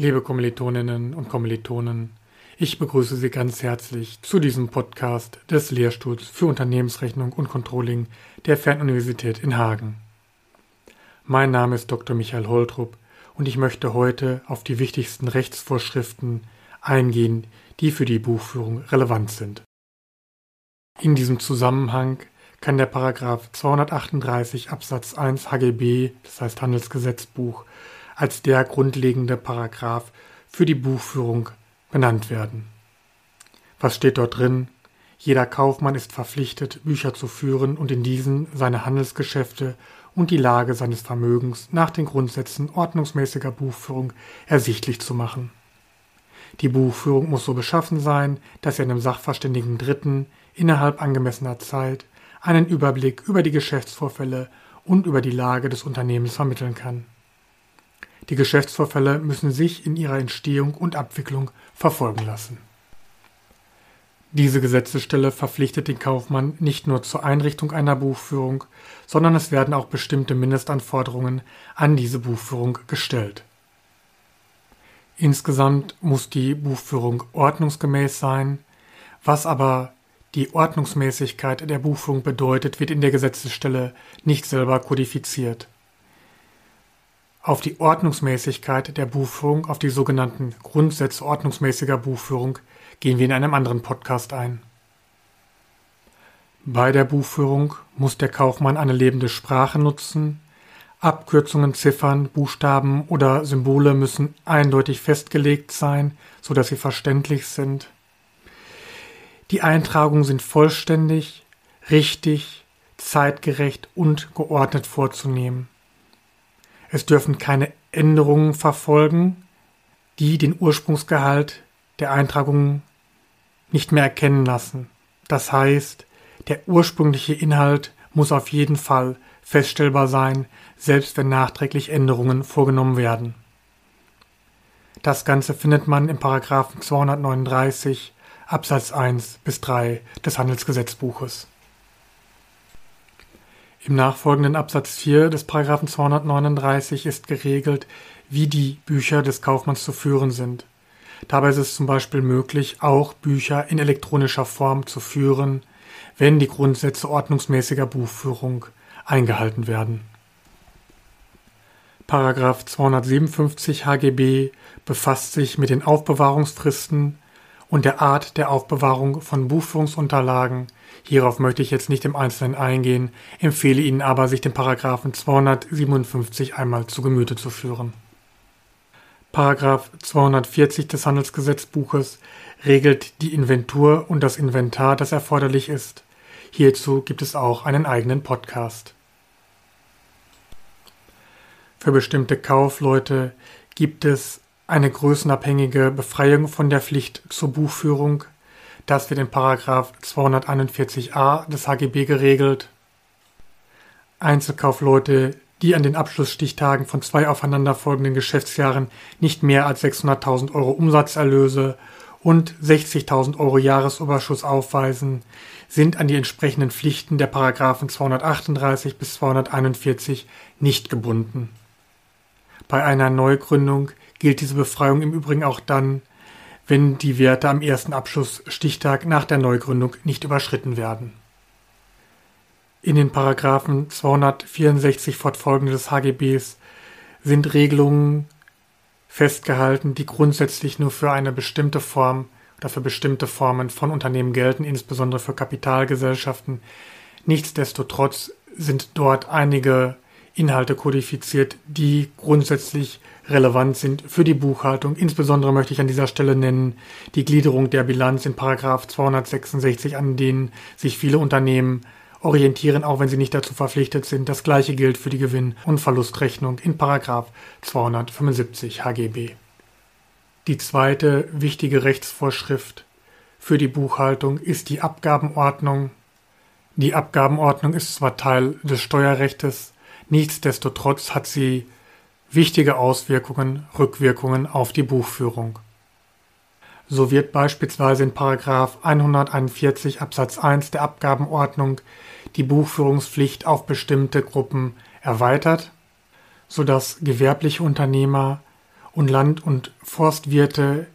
Liebe Kommilitoninnen und Kommilitonen, ich begrüße Sie ganz herzlich zu diesem Podcast des Lehrstuhls für Unternehmensrechnung und Controlling der Fernuniversität in Hagen. Mein Name ist Dr. Michael Holtrup und ich möchte heute auf die wichtigsten Rechtsvorschriften eingehen, die für die Buchführung relevant sind. In diesem Zusammenhang kann der Paragraph 238 Absatz 1 HGB, das heißt Handelsgesetzbuch, als der grundlegende Paragraph für die Buchführung benannt werden. Was steht dort drin? Jeder Kaufmann ist verpflichtet, Bücher zu führen und in diesen seine Handelsgeschäfte und die Lage seines Vermögens nach den Grundsätzen ordnungsmäßiger Buchführung ersichtlich zu machen. Die Buchführung muss so beschaffen sein, dass sie einem sachverständigen Dritten innerhalb angemessener Zeit einen Überblick über die Geschäftsvorfälle und über die Lage des Unternehmens vermitteln kann. Die Geschäftsvorfälle müssen sich in ihrer Entstehung und Abwicklung verfolgen lassen. Diese Gesetzesstelle verpflichtet den Kaufmann nicht nur zur Einrichtung einer Buchführung, sondern es werden auch bestimmte Mindestanforderungen an diese Buchführung gestellt. Insgesamt muss die Buchführung ordnungsgemäß sein, was aber die Ordnungsmäßigkeit der Buchführung bedeutet, wird in der Gesetzesstelle nicht selber kodifiziert. Auf die Ordnungsmäßigkeit der Buchführung, auf die sogenannten Grundsätze ordnungsmäßiger Buchführung gehen wir in einem anderen Podcast ein. Bei der Buchführung muss der Kaufmann eine lebende Sprache nutzen, Abkürzungen, Ziffern, Buchstaben oder Symbole müssen eindeutig festgelegt sein, so dass sie verständlich sind. Die Eintragungen sind vollständig, richtig, zeitgerecht und geordnet vorzunehmen. Es dürfen keine Änderungen verfolgen, die den Ursprungsgehalt der Eintragungen nicht mehr erkennen lassen. Das heißt, der ursprüngliche Inhalt muss auf jeden Fall feststellbar sein, selbst wenn nachträglich Änderungen vorgenommen werden. Das Ganze findet man im Paragraphen 239 Absatz 1 bis 3 des Handelsgesetzbuches. Im nachfolgenden Absatz 4 des Paragraphen 239 ist geregelt, wie die Bücher des Kaufmanns zu führen sind. Dabei ist es zum Beispiel möglich, auch Bücher in elektronischer Form zu führen, wenn die Grundsätze ordnungsmäßiger Buchführung eingehalten werden. Paragraph 257 HGB befasst sich mit den Aufbewahrungsfristen und der Art der Aufbewahrung von Buchführungsunterlagen. Hierauf möchte ich jetzt nicht im Einzelnen eingehen, empfehle Ihnen aber, sich den Paragraphen 257 einmal zu Gemüte zu führen. Paragraph 240 des Handelsgesetzbuches regelt die Inventur und das Inventar, das erforderlich ist. Hierzu gibt es auch einen eigenen Podcast. Für bestimmte Kaufleute gibt es eine größenabhängige Befreiung von der Pflicht zur Buchführung. Das wird in Paragraph 241a des HGB geregelt. Einzelkaufleute, die an den Abschlussstichtagen von zwei aufeinanderfolgenden Geschäftsjahren nicht mehr als 600.000 Euro Umsatzerlöse und 60.000 Euro Jahresüberschuss aufweisen, sind an die entsprechenden Pflichten der Paragraphen 238 bis 241 nicht gebunden. Bei einer Neugründung gilt diese Befreiung im Übrigen auch dann, wenn die Werte am ersten Abschlussstichtag nach der Neugründung nicht überschritten werden. In den Paragraphen 264 fortfolgende des HGBs sind Regelungen festgehalten, die grundsätzlich nur für eine bestimmte Form oder für bestimmte Formen von Unternehmen gelten, insbesondere für Kapitalgesellschaften. Nichtsdestotrotz sind dort einige Inhalte kodifiziert, die grundsätzlich relevant sind für die Buchhaltung. Insbesondere möchte ich an dieser Stelle nennen die Gliederung der Bilanz in Paragraph 266, an denen sich viele Unternehmen orientieren, auch wenn sie nicht dazu verpflichtet sind. Das gleiche gilt für die Gewinn- und Verlustrechnung in Paragraph 275 HGB. Die zweite wichtige Rechtsvorschrift für die Buchhaltung ist die Abgabenordnung. Die Abgabenordnung ist zwar Teil des Steuerrechtes, nichtsdestotrotz hat sie wichtige Auswirkungen, Rückwirkungen auf die Buchführung. So wird beispielsweise in Paragraph 141 Absatz 1 der Abgabenordnung die Buchführungspflicht auf bestimmte Gruppen erweitert, so dass gewerbliche Unternehmer und Land- und Forstwirte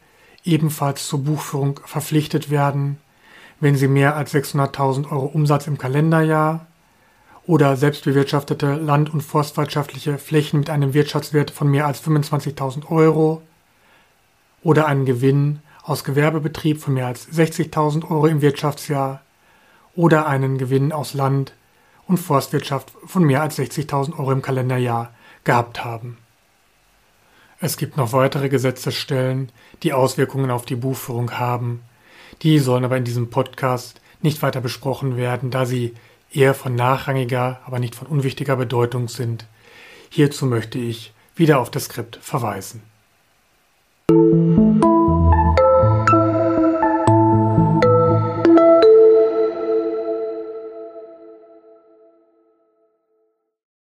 ebenfalls zur Buchführung verpflichtet werden, wenn sie mehr als 600.000 Euro Umsatz im Kalenderjahr oder selbstbewirtschaftete land- und forstwirtschaftliche Flächen mit einem Wirtschaftswert von mehr als 25.000 Euro oder einen Gewinn aus Gewerbebetrieb von mehr als 60.000 Euro im Wirtschaftsjahr oder einen Gewinn aus Land- und Forstwirtschaft von mehr als 60.000 Euro im Kalenderjahr gehabt haben. Es gibt noch weitere Gesetzesstellen, die Auswirkungen auf die Buchführung haben. Die sollen aber in diesem Podcast nicht weiter besprochen werden, da sie eher von nachrangiger, aber nicht von unwichtiger Bedeutung sind. Hierzu möchte ich wieder auf das Skript verweisen.